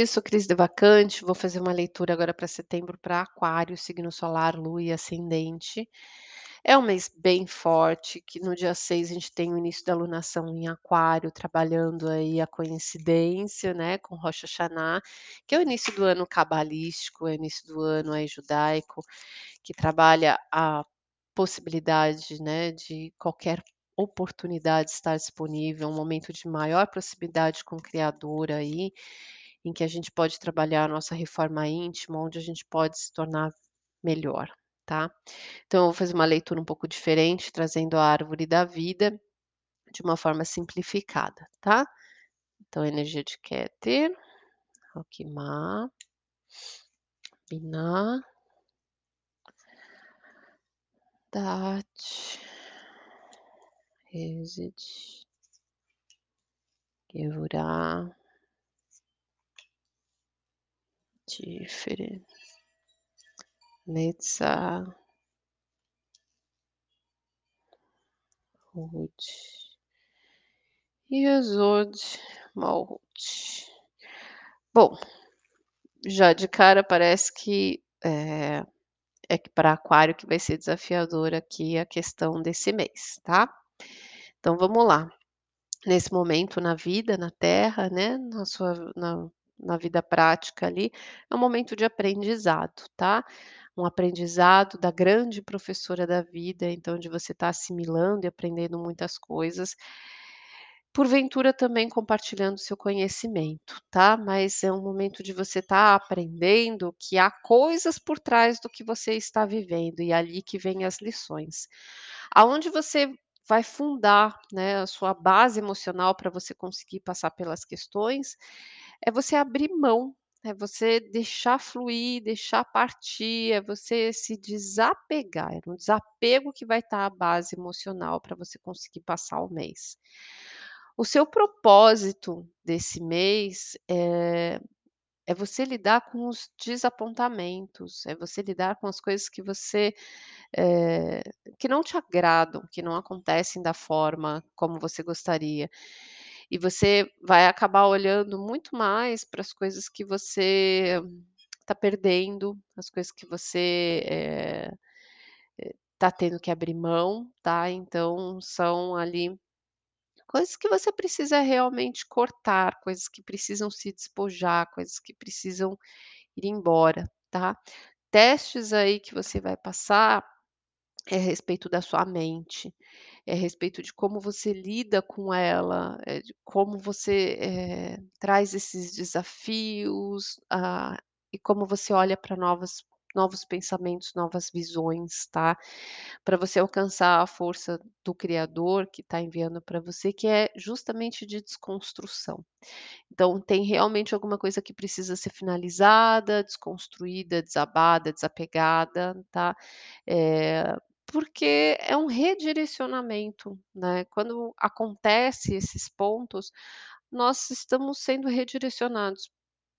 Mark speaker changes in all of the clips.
Speaker 1: Eu sou Cris Devacante, vou fazer uma leitura agora para setembro para Aquário, signo solar, lua e ascendente. É um mês bem forte, que no dia 6 a gente tem o início da lunação em Aquário, trabalhando aí a coincidência, né, com Rosh Hashanah, que é o início do ano cabalístico, é o início do ano aí judaico, que trabalha a possibilidade, né, de qualquer oportunidade estar disponível, um momento de maior proximidade com o Criador aí, em que a gente pode trabalhar a nossa reforma íntima, onde a gente pode se tornar melhor, tá. Então eu vou fazer uma leitura um pouco diferente, trazendo a árvore da vida, de uma forma simplificada, tá. Então energia de Keter, Roquimá, Biná, Dat, Reset, Gevurah Tiferet, Netzah, Hut e Yesod Malhut. Bom, já de cara parece que, é que para Aquário que vai ser desafiador aqui a questão desse mês, tá. Então vamos lá. Nesse momento na vida, na Terra, né, na sua na na vida prática ali, é um momento de aprendizado, tá. Um aprendizado da grande professora da vida, então de você estar assimilando e aprendendo muitas coisas. Porventura também compartilhando seu conhecimento, tá. Mas é um momento de você estar aprendendo que há coisas por trás do que você está vivendo e é ali que vem as lições. Aonde você vai fundar, né, a sua base emocional para você conseguir passar pelas questões, é você abrir mão, é você deixar fluir, deixar partir, é você se desapegar, é no desapego que vai estar a base emocional para você conseguir passar o mês. O seu propósito desse mês, eh, é você lidar com os desapontamentos, é você lidar com as coisas que você, eh, que não te agradam, que não acontecem da forma como você gostaria. E você vai acabar olhando muito mais para as coisas que você está perdendo, as coisas que você, está tendo que abrir mão, tá. Então são ali coisas que você precisa realmente cortar, coisas que precisam se despojar, coisas que precisam ir embora, tá. Testes aí que você vai passar, é a respeito da sua mente, é a respeito de como você lida com ela, eh, de como você, eh, traz esses desafios, ah, e como você olha para novas novos pensamentos, novas visões, tá. Para você alcançar a força do criador que está enviando para você, que é justamente de desconstrução. Então tem realmente alguma coisa que precisa ser finalizada, desconstruída, desabada, desapegada, tá. Eh, porque é um redirecionamento, né, quando acontece esses pontos, nós estamos sendo redirecionados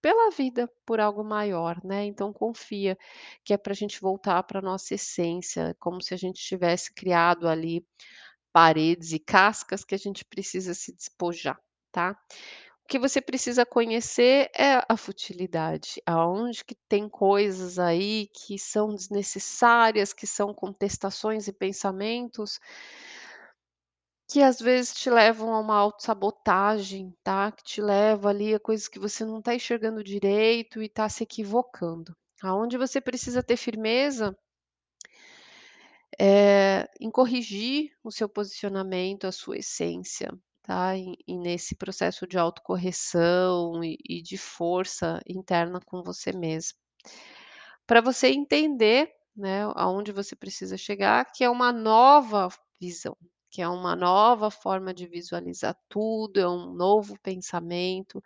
Speaker 1: pela vida, por algo maior, né, então confia, que é para a gente voltar para nossa essência, como se a gente tivesse criado ali paredes e cascas que a gente precisa se despojar, tá. Que você precisa conhecer é a futilidade, aonde que tem coisas aí que são desnecessárias, que são contestações e pensamentos que às vezes te levam a uma autossabotagem, tá, que te leva ali a coisas que você não está enxergando direito e está se equivocando. Aonde você precisa ter firmeza eh, em corrigir o seu posicionamento, a sua essência, tá, e e nesse processo de autocorreção e e de força interna com você mesmo. Para você entender, né, aonde você precisa chegar, que é uma nova visão, que é uma nova forma de visualizar tudo, é um novo pensamento,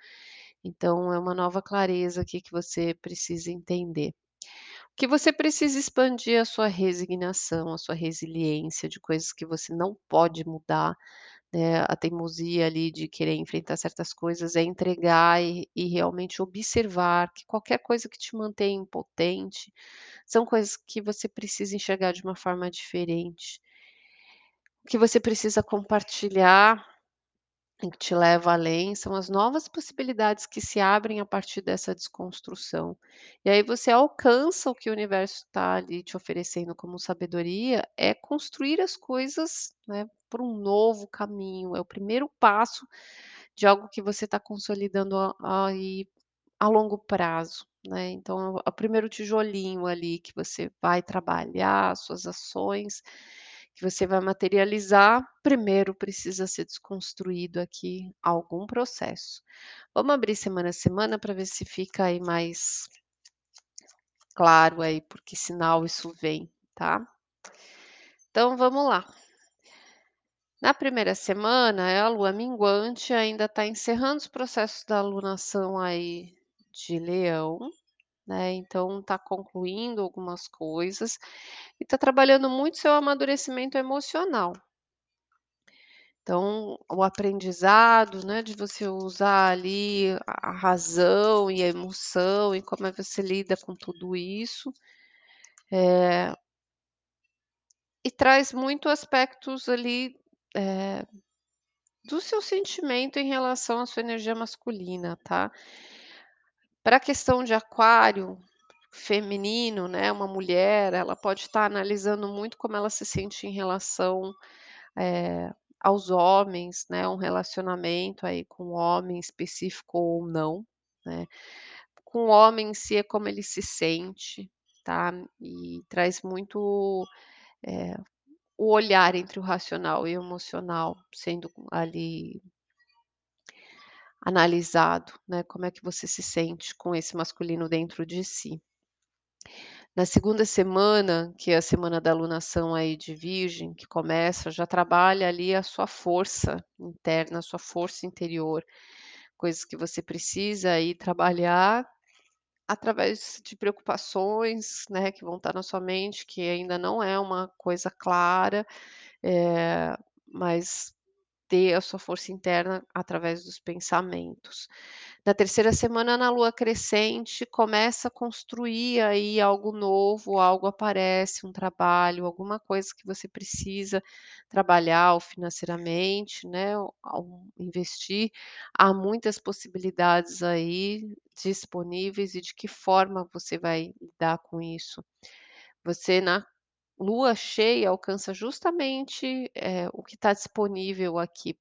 Speaker 1: então é uma nova clareza aqui que você precisa entender. Que você precisa expandir a sua resignação, a sua resiliência de coisas que você não pode mudar, né, a teimosia ali de querer enfrentar certas coisas, é entregar e e realmente observar que qualquer coisa que te mantém impotente, são coisas que você precisa enxergar de uma forma diferente. Que você precisa compartilhar que te leva além, são as novas possibilidades que se abrem a partir dessa desconstrução. E aí você alcança o que o universo está ali te oferecendo como sabedoria, é construir as coisas, né, por um novo caminho, é o primeiro passo de algo que você está consolidando a aí a longo prazo, né, então é o primeiro tijolinho ali que você vai trabalhar as suas ações, que você vai materializar, primeiro precisa ser desconstruído aqui algum processo. Vamos abrir semana a semana para ver se fica aí mais claro aí por que sinal isso vem, tá. Então vamos lá. Na primeira semana a lua minguante, ainda está encerrando os processos da alunação aí de Leão, né, então está concluindo algumas coisas e está trabalhando muito seu amadurecimento emocional. Então, o aprendizado, né, de você usar ali a razão e a emoção e como é que você lida com tudo isso. Eh e traz muito aspectos ali, eh, do seu sentimento em relação à sua energia masculina, tá. Pra questão de aquário feminino, né, uma mulher, ela pode estar analisando muito como ela se sente em relação, eh, aos homens, né, um relacionamento aí com um homem específico ou não, né. Com o homem em si é como ele se sente, tá, e traz muito, eh, o olhar entre o racional e o emocional sendo ali analisado, né, como é que você se sente com esse masculino dentro de si. Na segunda semana, que é a semana da alunação aí de virgem, que começa, já trabalha ali a sua força interna, a sua força interior, coisas que você precisa aí trabalhar, através de preocupações, né, que vão estar na sua mente, que ainda não é uma coisa clara, eh, mas ter a sua força interna através dos pensamentos. Na terceira semana, na lua crescente, começa a construir aí algo novo, algo aparece, um trabalho, alguma coisa que você precisa trabalhar financeiramente, né, investir. Há muitas possibilidades aí disponíveis e de que forma você vai lidar com isso. Você na lua cheia alcança justamente, eh, o que está disponível aqui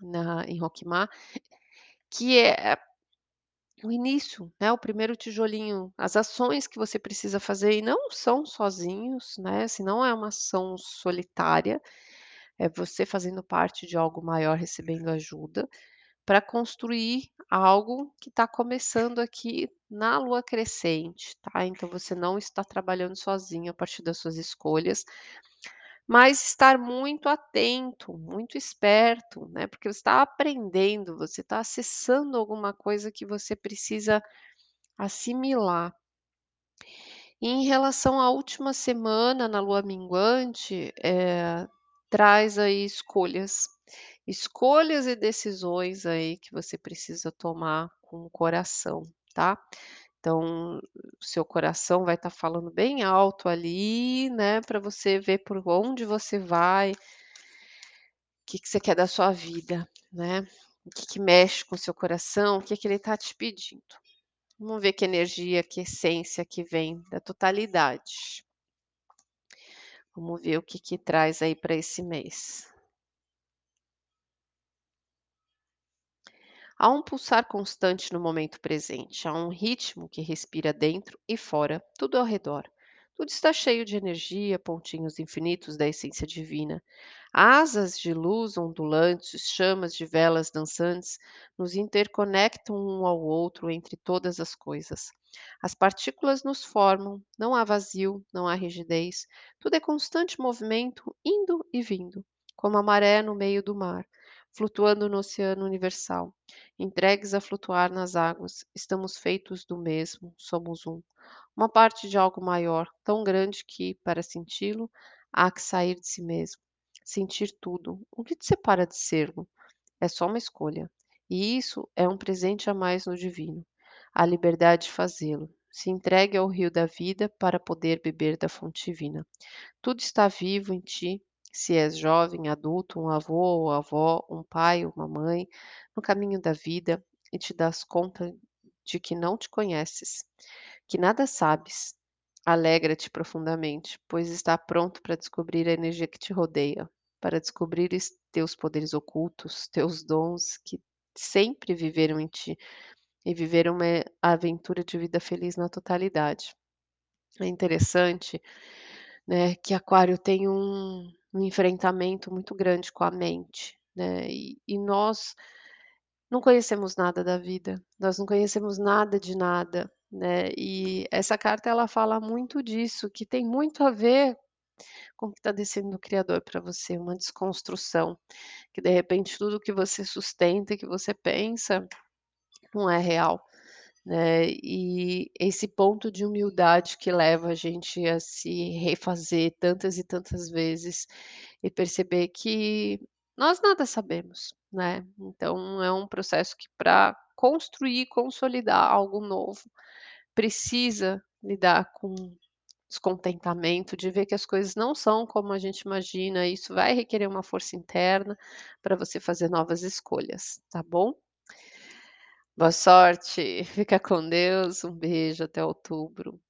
Speaker 1: na em Roquemar, que é o início, né, o primeiro tijolinho, as ações que você precisa fazer e não são sozinhos, né, se não é uma ação solitária, é você fazendo parte de algo maior, recebendo ajuda, pra construir algo que está começando aqui na lua crescente, tá. Então você não está trabalhando sozinho a partir das suas escolhas, mas estar muito atento, muito esperto, né, porque você está aprendendo, você está acessando alguma coisa que você precisa assimilar. E em relação à última semana na lua minguante, eh, traz aí escolhas, escolhas e decisões aí que você precisa tomar com o coração, tá. Então, o seu coração vai estar falando bem alto ali, né, pra você ver por onde você vai que que você quer da sua vida, né, o que que mexe com o seu coração, o que que ele está te pedindo. Vamos ver que energia, que essência que vem da totalidade. Vamos ver o que que traz aí pra esse mês. Há um pulsar constante no momento presente, há um ritmo que respira dentro e fora, tudo ao redor. Tudo está cheio de energia, pontinhos infinitos da essência divina. Asas de luz ondulantes, chamas de velas dançantes, nos interconectam um ao outro entre todas as coisas. As partículas nos formam, não há vazio, não há rigidez, tudo é constante movimento, indo e vindo, como a maré no meio do mar, flutuando no oceano universal. Entregues a flutuar nas águas, estamos feitos do mesmo, somos um. Uma parte de algo maior, tão grande que, para senti-lo, há que sair de si mesmo. Sentir tudo, o que te separa de ser-lo? É só uma escolha. E isso é um presente a mais no divino, a liberdade de fazê-lo. Se entregue ao rio da vida para poder beber da fonte divina. Tudo está vivo em ti, se és jovem, adulto, um avô ou avó, um pai, uma mãe, no caminho da vida e te dás conta de que não te conheces, que nada sabes, alegra-te profundamente, pois está pronto para descobrir a energia que te rodeia, para descobrires teus poderes ocultos, teus dons que sempre viveram em ti e viver uma aventura de vida feliz na totalidade. É interessante, né, que Aquário tem um um enfrentamento muito grande com a mente, né, e e nós não conhecemos nada da vida, nós não conhecemos nada de nada, né, e essa carta ela fala muito disso, que tem muito a ver com o que está descendo do criador para você, uma desconstrução, que de repente tudo que você sustenta, que você pensa, não é real, né, e esse ponto de humildade que leva a gente a se refazer tantas e tantas vezes, e perceber que nós nada sabemos, né, então é um processo que pra construir consolidar algo novo, precisa lidar com descontentamento, de ver que as coisas não são como a gente imagina, isso vai requerer uma força interna, para você fazer novas escolhas, tá bom? Boa sorte, fica com Deus, um beijo, até outubro.